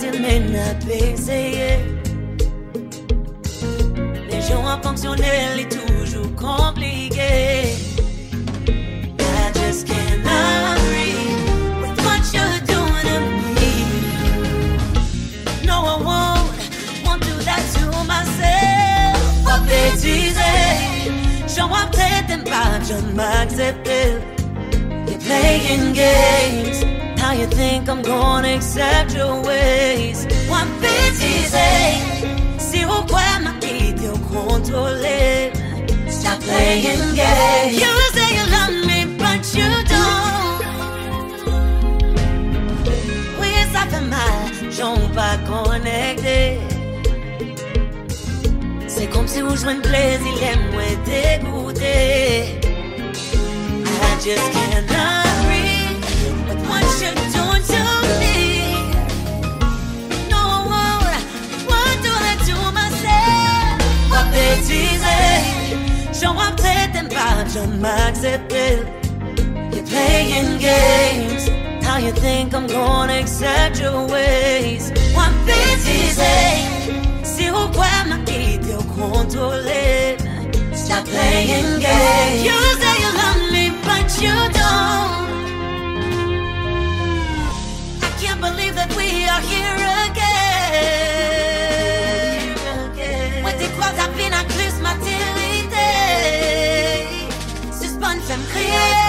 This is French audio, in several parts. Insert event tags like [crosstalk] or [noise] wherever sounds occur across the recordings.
pas. Les gens ont fonctionné, est toujours compliqué. I just can't agree with what you're doing to me. No, I won't, won't do that to myself. But it's easy. Show up, them by, just m'accepter. You're playing games. You think I'm gonna accept your ways? One bit easy. Si au quoi m'a quitté au contrôler. Stop playing games. You say you love me, but you don't. Ça fait mal, j'en pas connecté. C'est comme si vous jouez un plaisir, et moi dégoûté. I just can't Easy. Show up, them by, just m'accepter. You're playing games. How you think I'm gonna accept your ways? One easy. Si au quoi m'a quitté au contrôler. Stop playing games. You say you love me, but you don't. I can't believe that we are here yeah.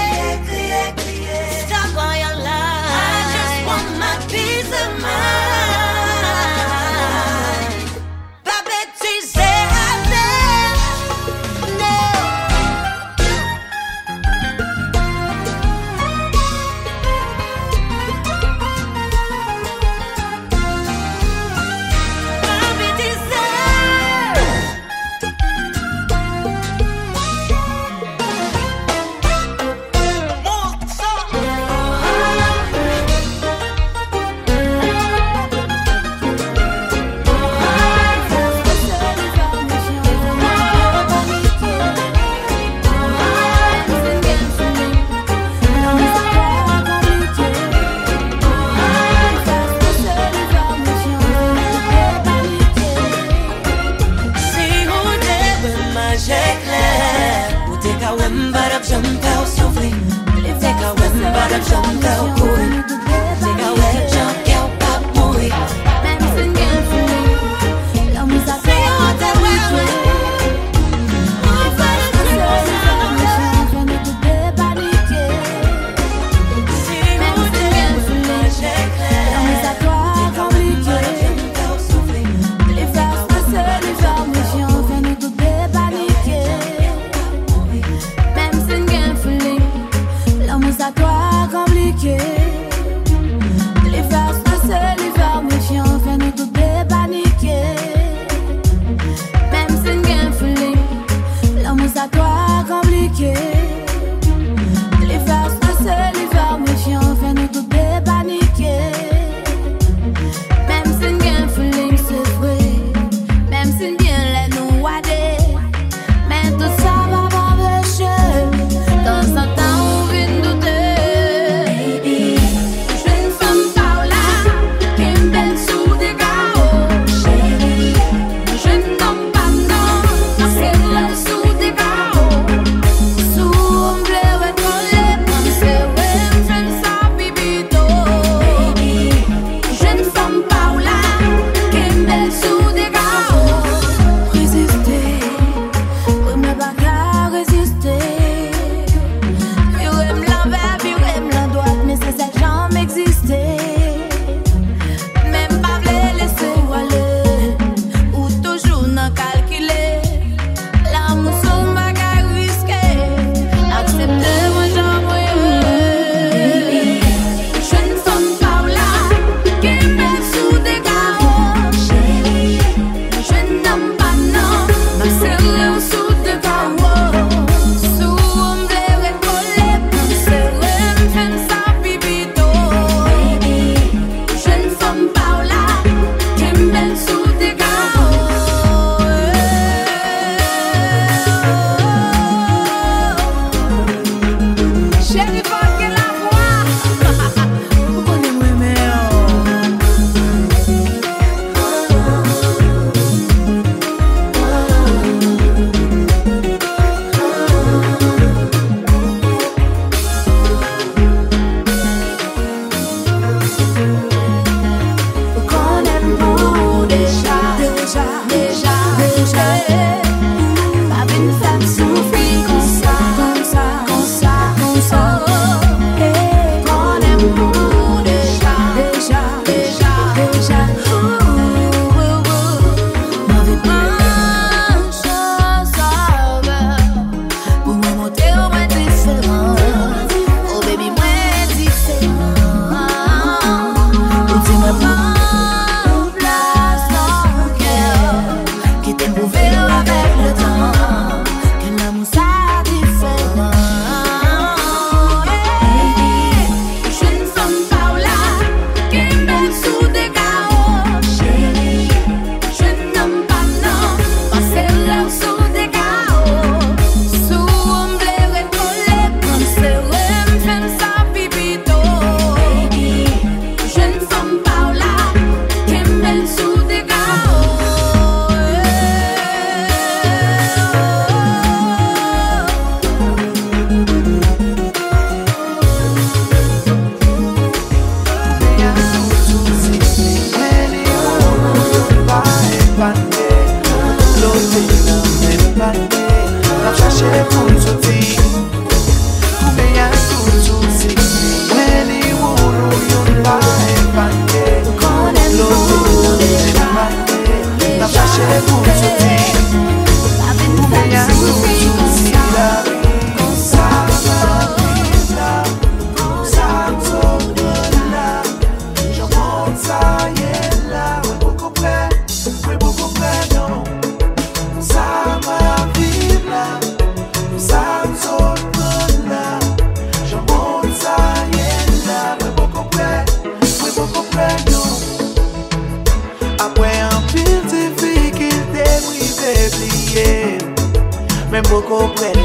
Men pou kompren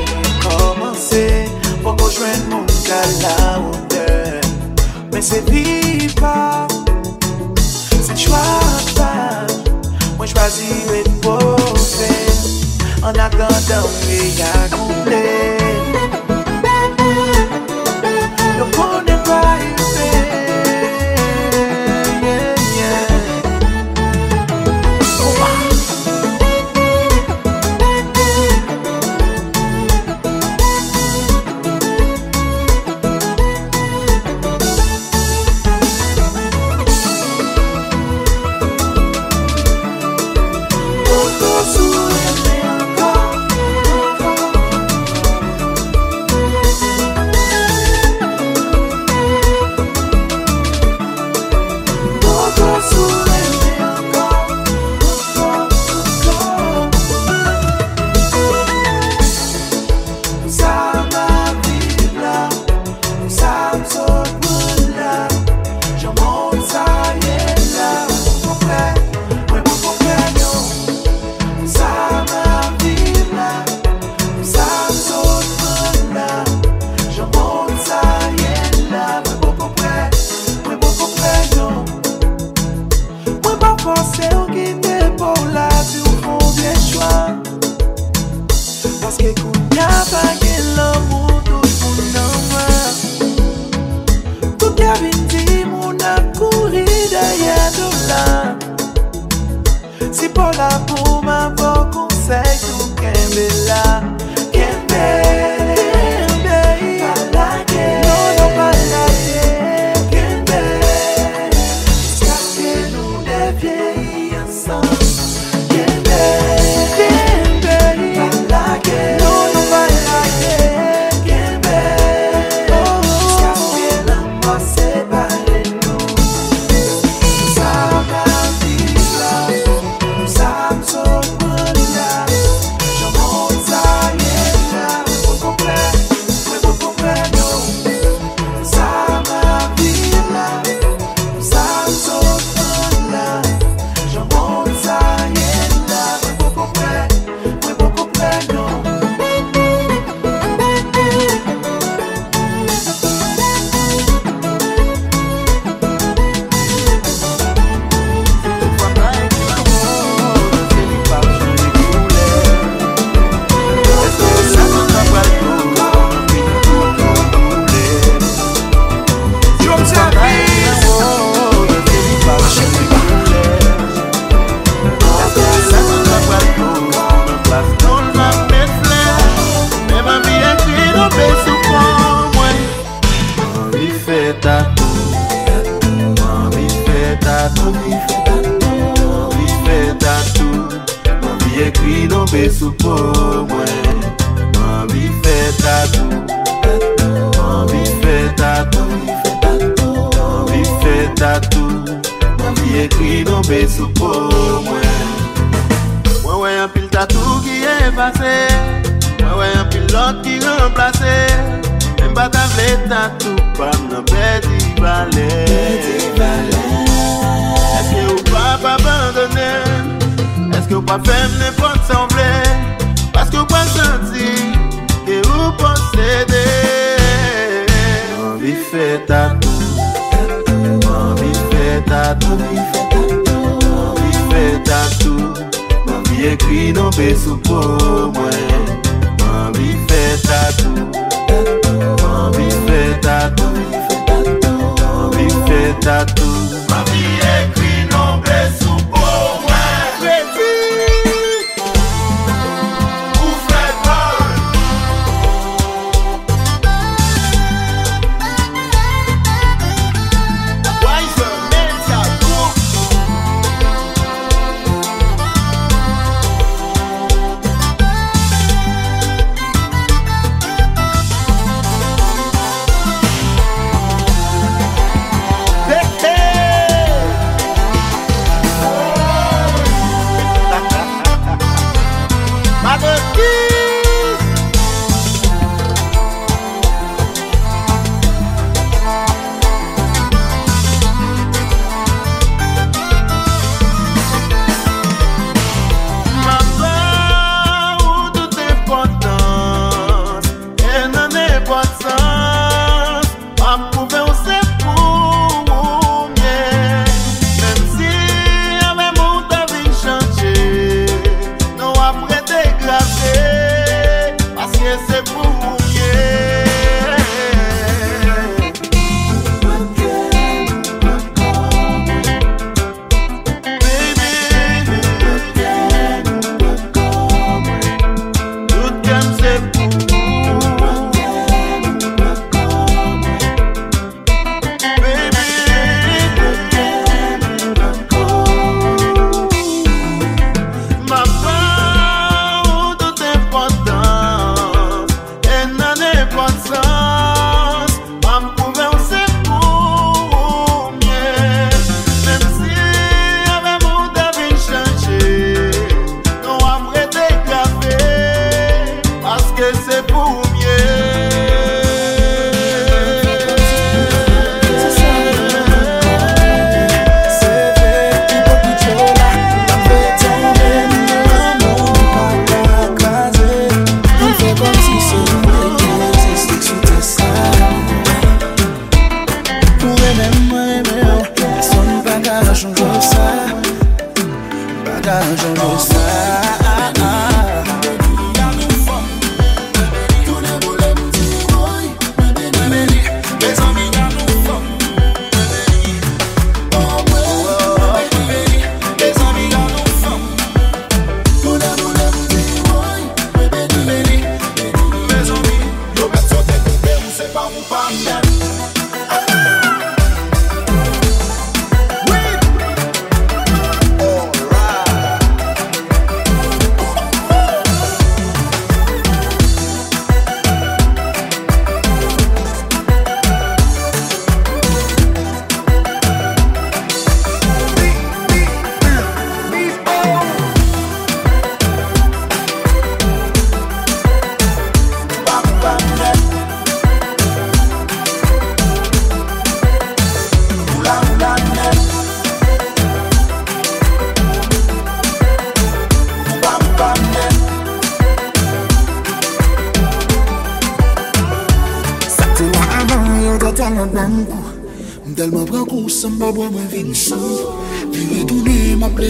komanse Pou kon jwen moun ka la onde Men se pi pa Se chwa pa Mwen chwazi repose. An agandan ki akonde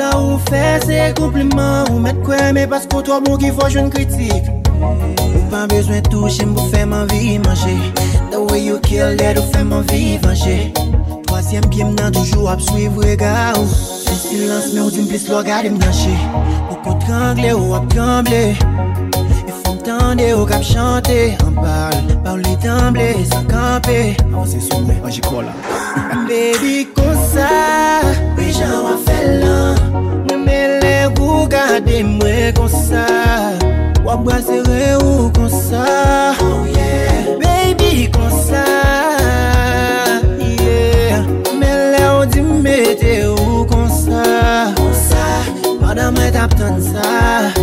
Sa ou fè se kompliment Ou met kwe me pasko to bon ki fò joun kritik. Ou pa bezwen touche m pou fè man vi manje. The way you kill it ou fè man vi vanje. Troasyem kem nan toujou ap suiv rega ou. Fè silans me ou di m plis lo gade m ganche Ou kontre angle ou ap tremble. Tande [laughs] ou kap chante An parle, parle temble San kampe An se soume, an jikola Baby kosa Pwi jan wafel lan Mwen me mele wou gade mwen konsa Wap brasere ou konsa Oh yeah. Baby konsa Yeah. Mele ou di mete ou konsa Konsa Madame tap tan sa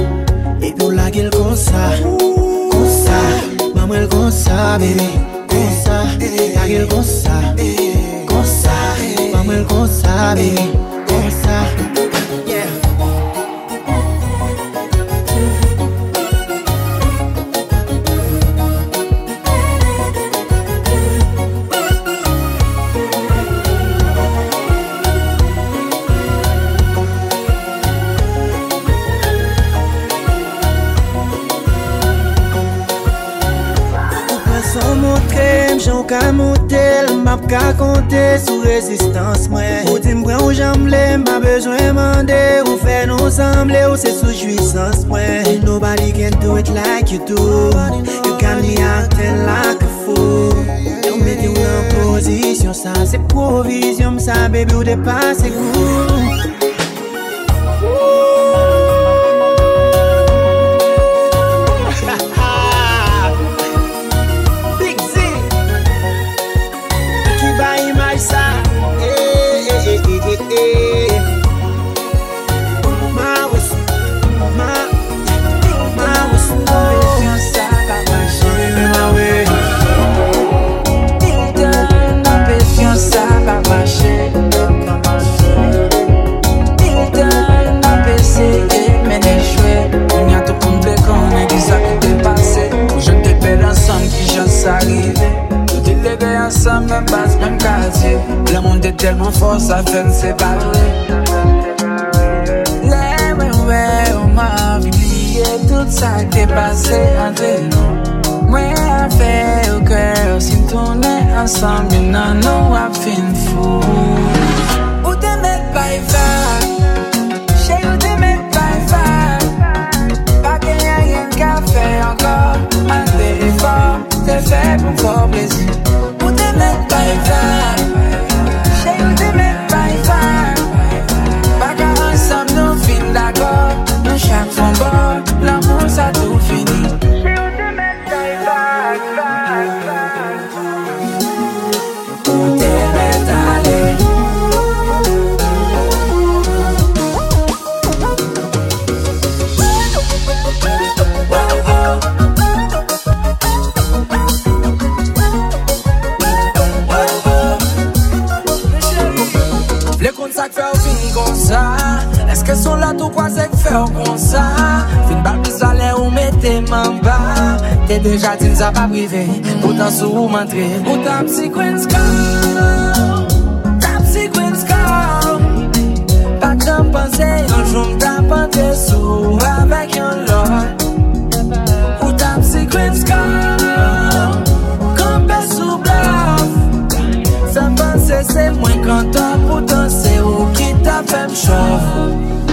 E pi ou lage l konsa Konsa Maman l konsa bebe Konsa Lage l konsa Konsa Maman l konsa bebe Map ka konte sou rezistans mwen. Ou di mbren ou jamble, mba bezwen mande. Ou fe nou samble, ou se sou jwisans mwen. Nobody can do it like you do. You got me acting like a fool. Yon meti ou nan pozisyon sa Se provizyon sa, baby ou depase kou telman fos a fen separe Le we we ou ma vibliye Tout sa te pase antre nou Mwen a fe ou kwe ou sin toune Ansam yon nan nou ap fin fou Ou te met pa e fap Che ou te met pa e fap Pa ke yon yon ka fe ankor Antre e fap Te fe pou fò blesi Ou te met pa e fap nan tou kwa sek fè ou kon sa Fin bal pis valè ou metè man ba Te deja ti mza pa prive Poutan sou ou mantre Ou tap si kwen ska Tap si kwen ska Pa kan panse yon joun tap ante sou Avèk yon lot. Ou tap si kwen ska Kampè sou blaf Sa panse se mwen kanta Poutan se ou ki tap fèm chof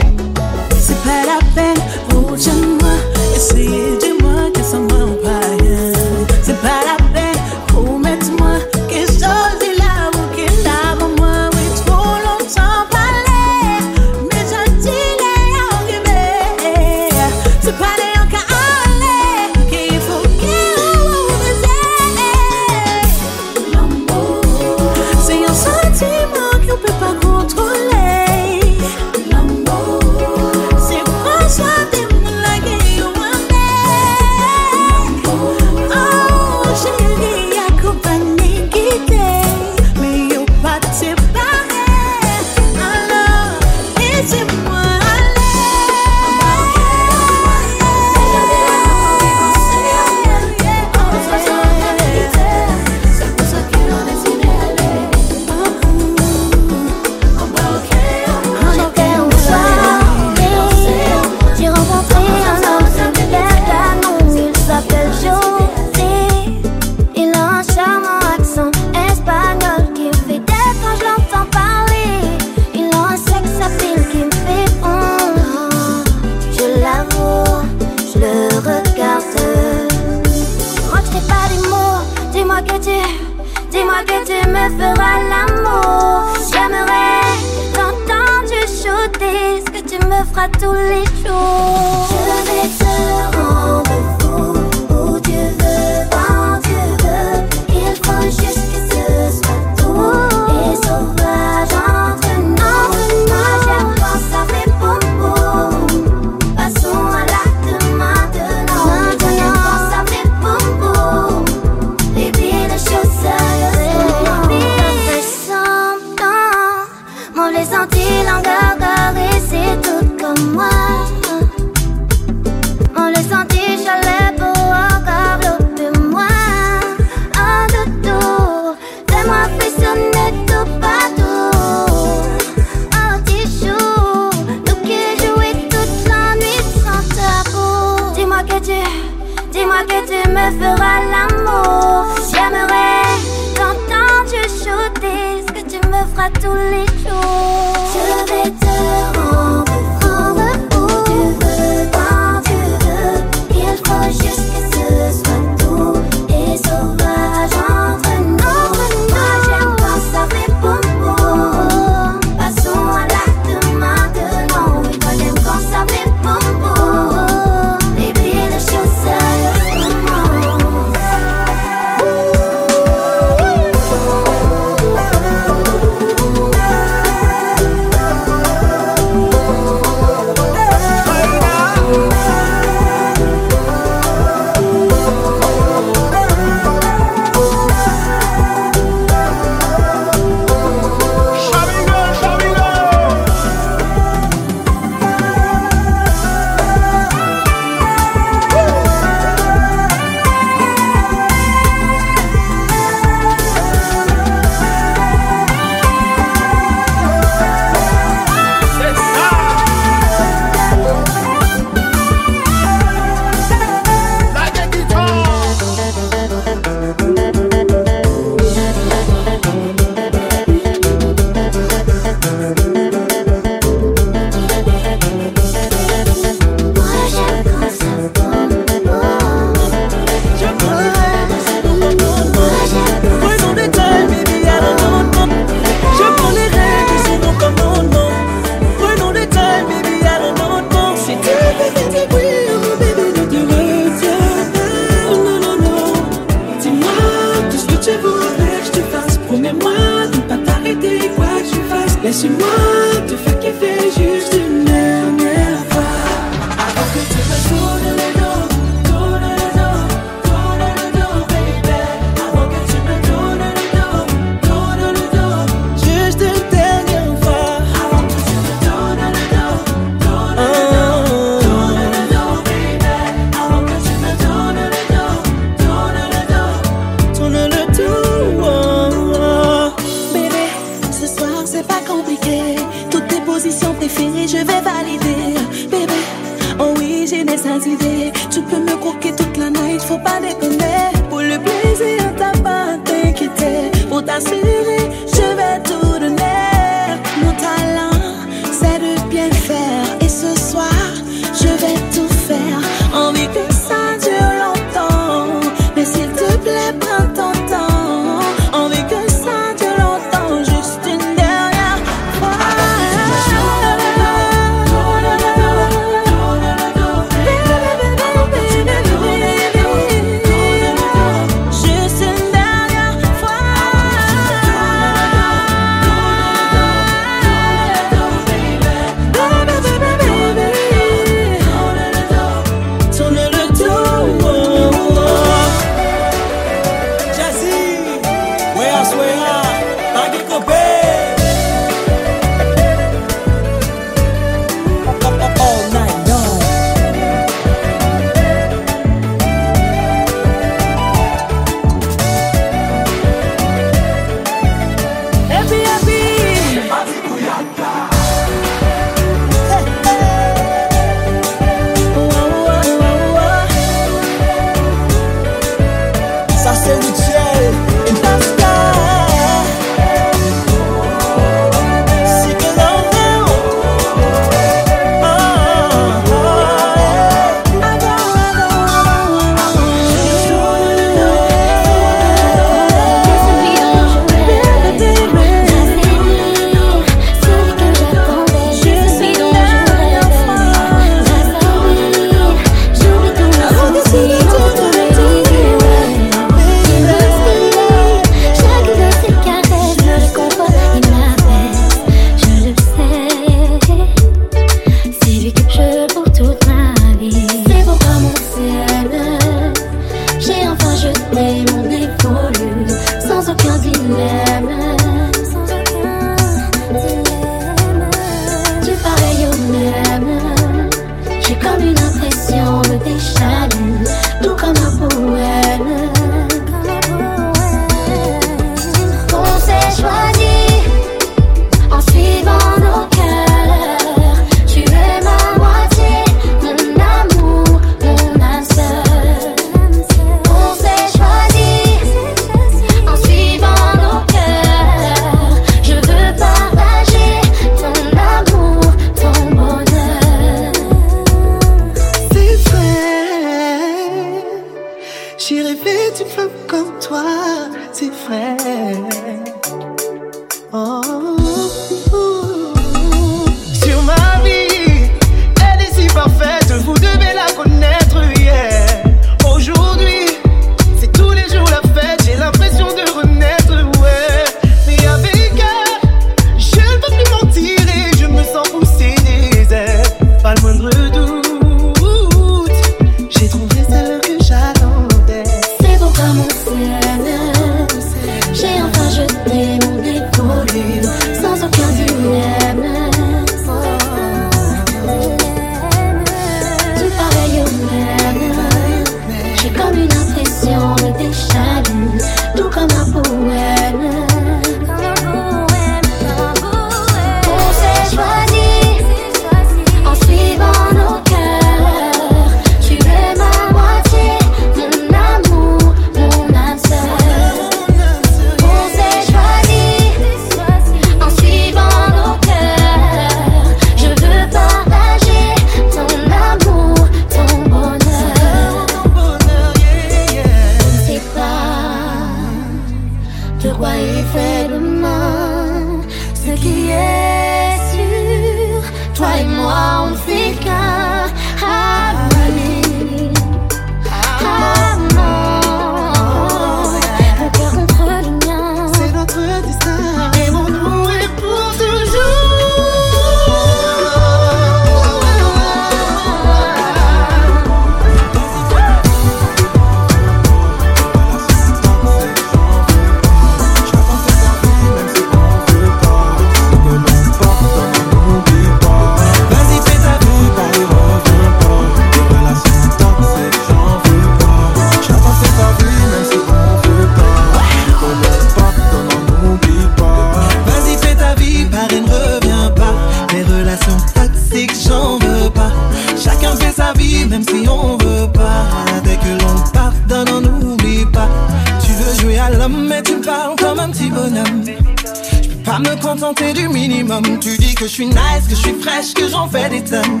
que je suis nice, que je suis fraîche, que j'en fais des tonnes.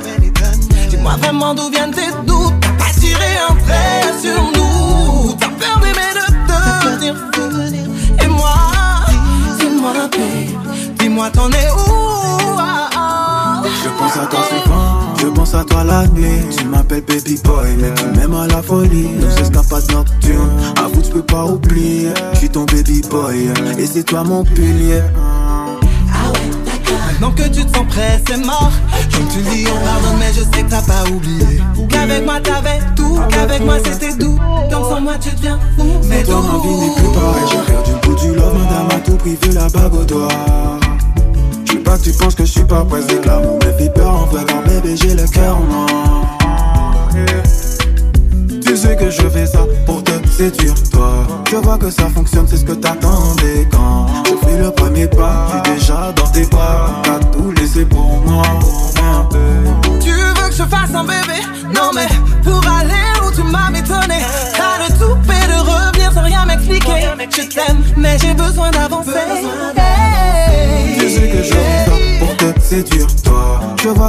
Dis-moi vraiment d'où viennent tes doutes. T'as pas tiré un trait sur nous. T'as peur d'aimer de fou Et moi, dis-moi paix Dis-moi t'en es où? Ah, ah. Je pense à toi souvent, je pense à toi la nuit. Tu m'appelles baby boy, mais tu m'aimes à la folie. Nos escapades nocturnes, avoue tu peux pas oublier. Je suis ton baby boy, et c'est toi mon pilier tu deviens fou, mais Ton envie n'est plus pareil, j'ai perdu le bout du love Madame à tout prix, veux la bague au doigt. Je veux pas que tu penses que je suis pas pressé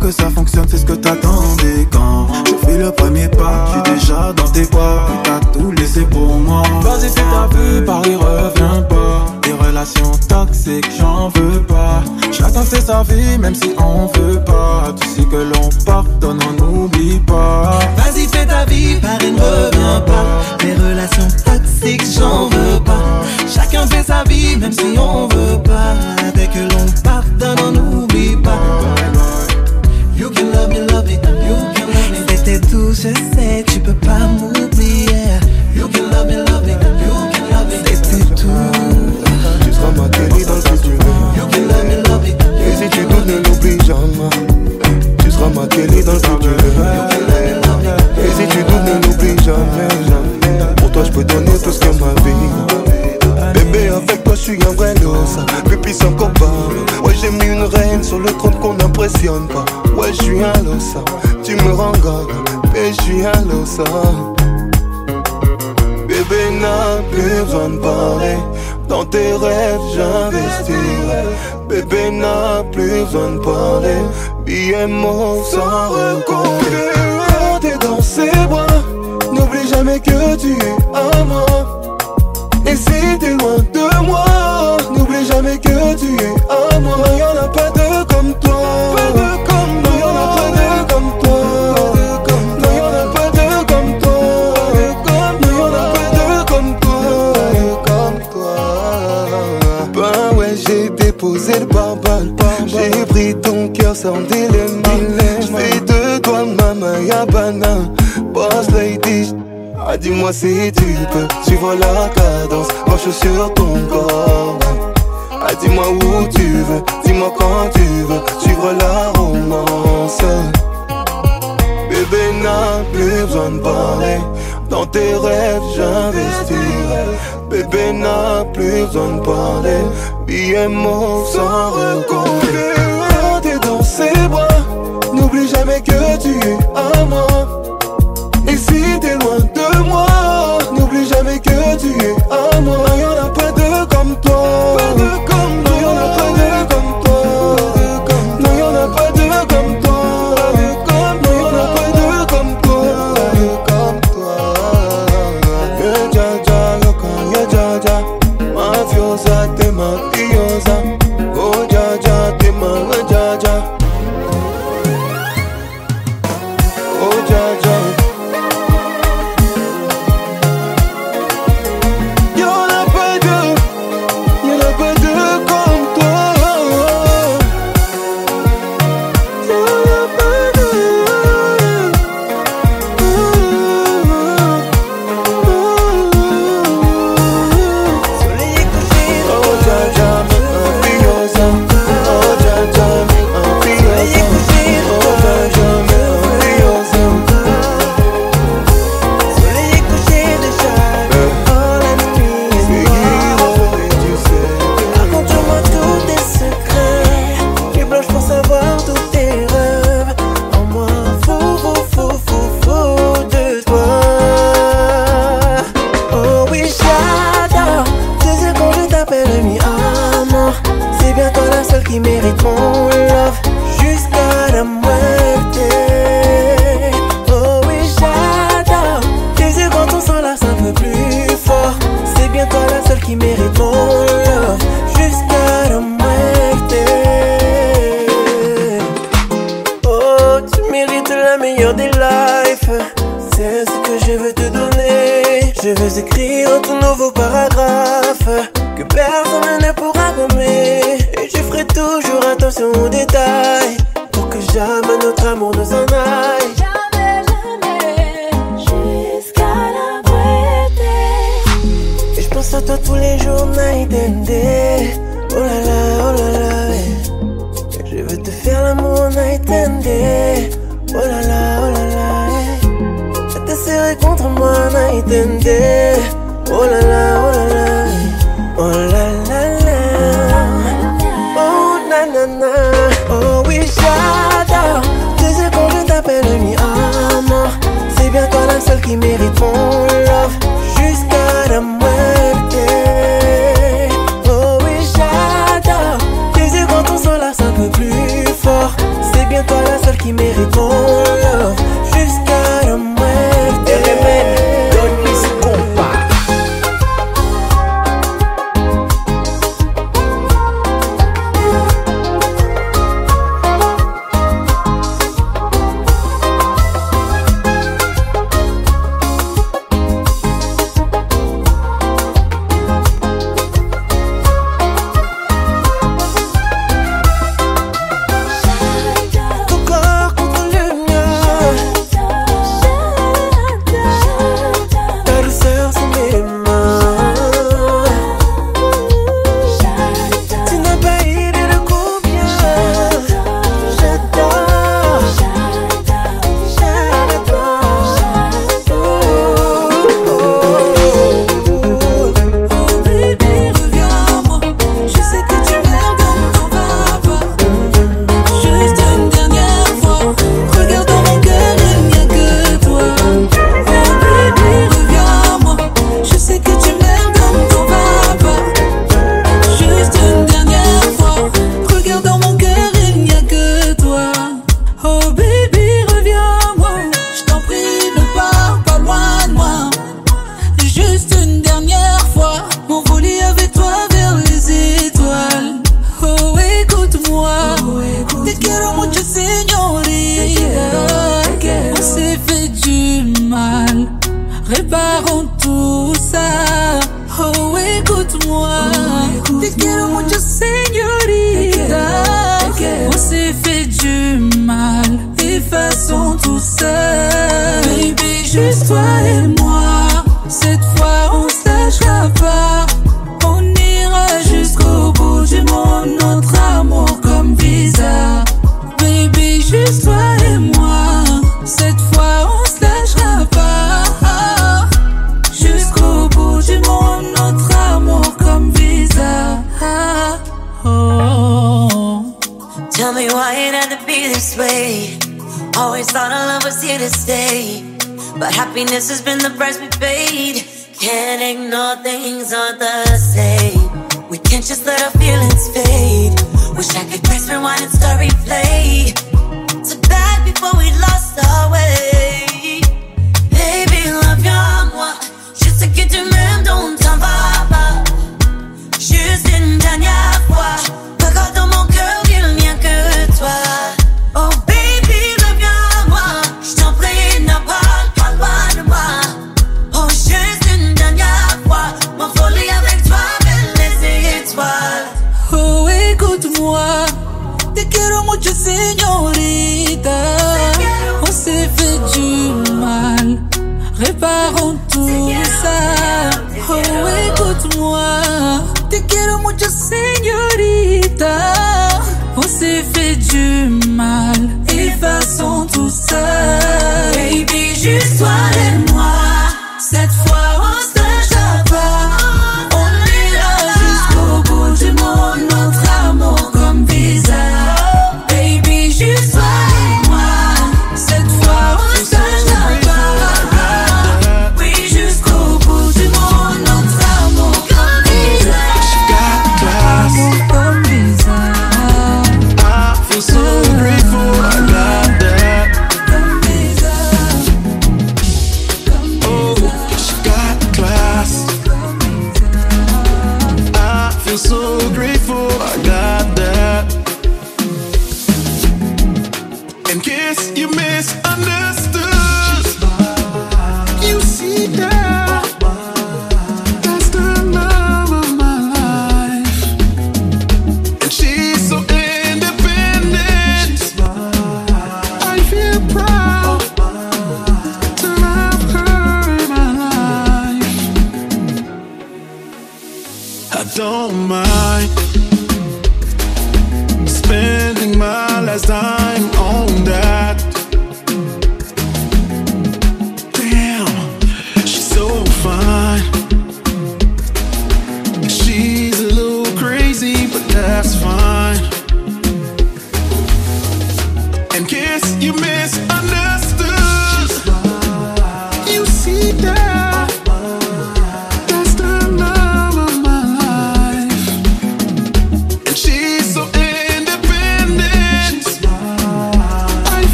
que ça fonctionne, c'est ce que t'attendais quand Je fais le premier pas, je suis déjà dans tes bras T'as tout laissé pour moi. Vas-y c'est ta vie, Paris revient pas. Des relations toxiques, j'en veux pas. Chacun fait sa vie, même si on veut pas. Tu sais que l'on pardonne, on n'oublie pas. Vas-y fais ta vie, Paris ne revient pas. Les relations toxiques j'en veux pas. Chacun fait sa vie même si on veut pas Dans Et si tu doutes, ne l'oublie jamais, Pour toi, je peux donner plus que ma vie. Bébé, avec toi, je suis un vrai losa Plus puissant qu'Obama Ouais, j'ai mis une reine sur le trône qu'on n'impressionne pas. Ouais, je suis un losa. Tu me rends Et je suis un losa. Bébé n'a plus besoin de parler. Dans tes rêves j'investirai. Bébé n'a plus besoin de parler IMO sans recompter Quand t'es dans ses bras. N'oublie jamais que tu es à moi Et si t'es loin de moi N'oublie jamais que tu es à moi Y'en a pas de sandé les milles. J'fais de toi ma mayabana, boss lady. Ah, dis-moi si tu peux suivre la cadence, marche sur ton corps. Ah, dis-moi où tu veux, dis-moi quand tu veux, suivre la romance. Bébé n'a plus besoin de parler, dans tes rêves j'investirai. Bébé n'a plus besoin de parler, billets mauve sans recoller. que tu es à moi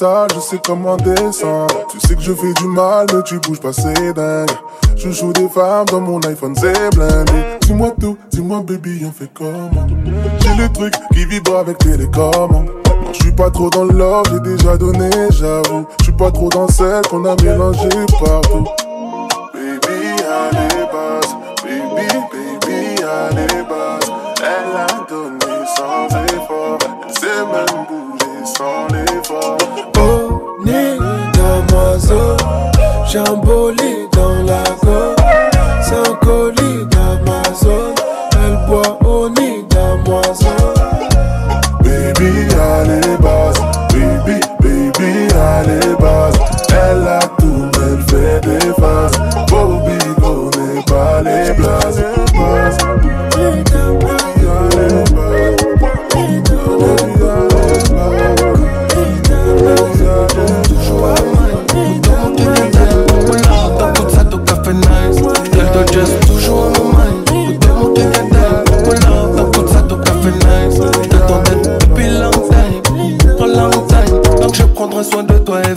je sais comment descendre. Tu sais que je fais du mal, mais tu bouges pas, c'est dingue. Je joue des femmes dans mon iPhone, c'est blindé. Dis-moi tout, dis-moi baby, on fait comment? J'ai le truc qui vibre avec télécommande. Non, je suis pas trop dans l'or, j'ai déjà donné, j'avoue. Je suis pas trop dans celle qu'on a mélangé partout. Baby, allez, basse. Baby, baby, allez, basse. Elle a donné sans effort. Elle même bouger sans les Oh, ni damoiseau, jambolé.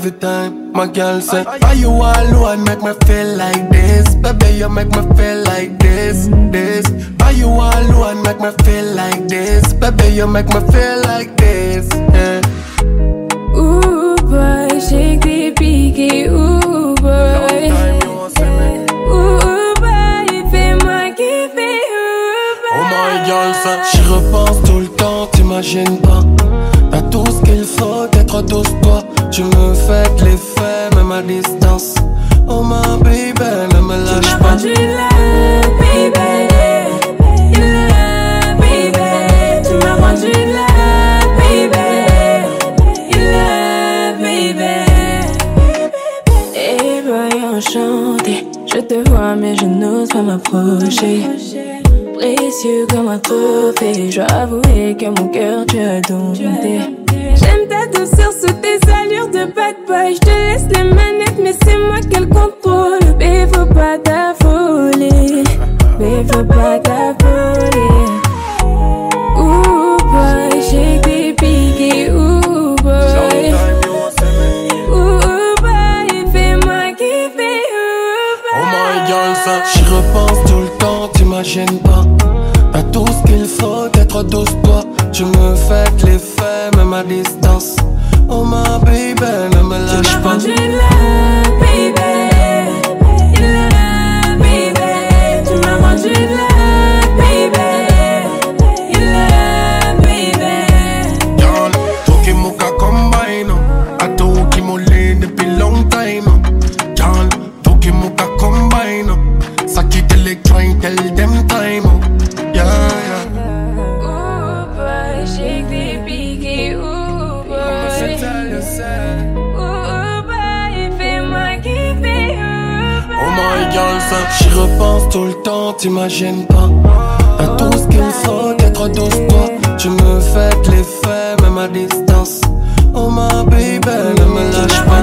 Girl say Why you alone make me feel like this? Baby you make me feel like this, this. Why you alone make me feel like this? Baby you make me feel like this yeah. Ooh boy, shake des piquets, ooh boy. Ooh boy, fais-moi kiffer, ooh Oh my girl, ça J'y repense tout le temps, t'imagines pas. T'as tout ce qu'il faut, d'être douce toi Tu me à distance Oh my baby, ne me lâche pas Tu m'as baby. Te vois, mais je n'ose pas m'approcher. Précieux comme un trophée. Je dois avouer que mon cœur, tu as dompté. J'aime ta douceur sous tes allures de bad boy. Je te laisse les manettes, mais c'est moi qui le contrôle. Mais faut pas t'affoler. Mais faut pas t'affoler. Ooh boy, shake des piquets. Ooh boy. Ooh boy, fais-moi kiffer. Ooh Oh my girl, ça J'y repense tout le temps, t'imagines pas T'as tout ce qu'il faut, d'être douce toi Tu me fais de l'effet, même à distance Oh my baby, ne me lâche pas Tu l'as, repense tout le temps, t'imagines pas. T'as tout ce qu'il faut, d'être douce toi Tu me fais l'effet, même à distance. Oh my baby, ne me lâche pas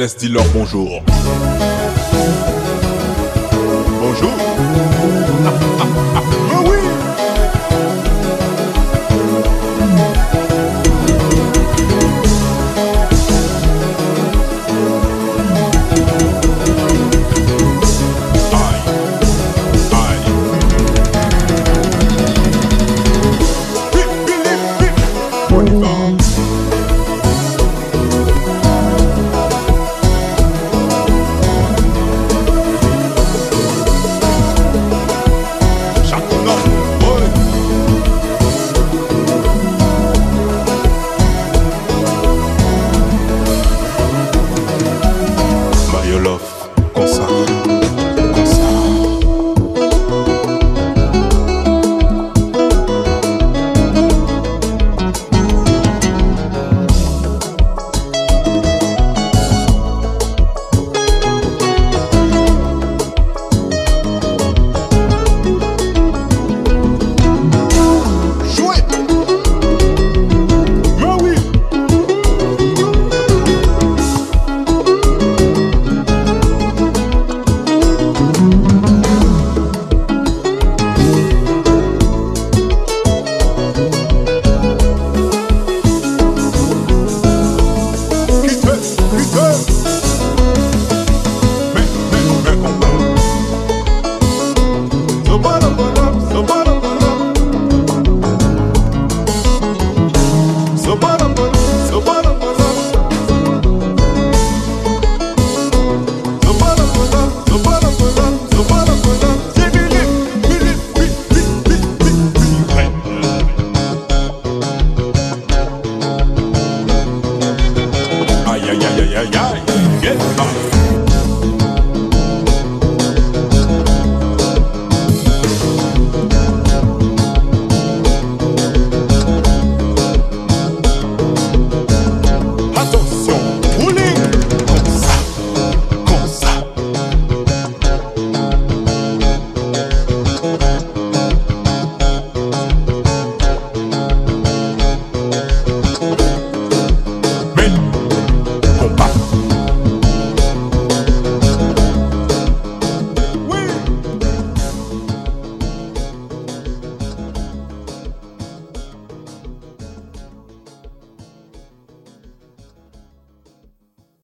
LS dit leur bonjour.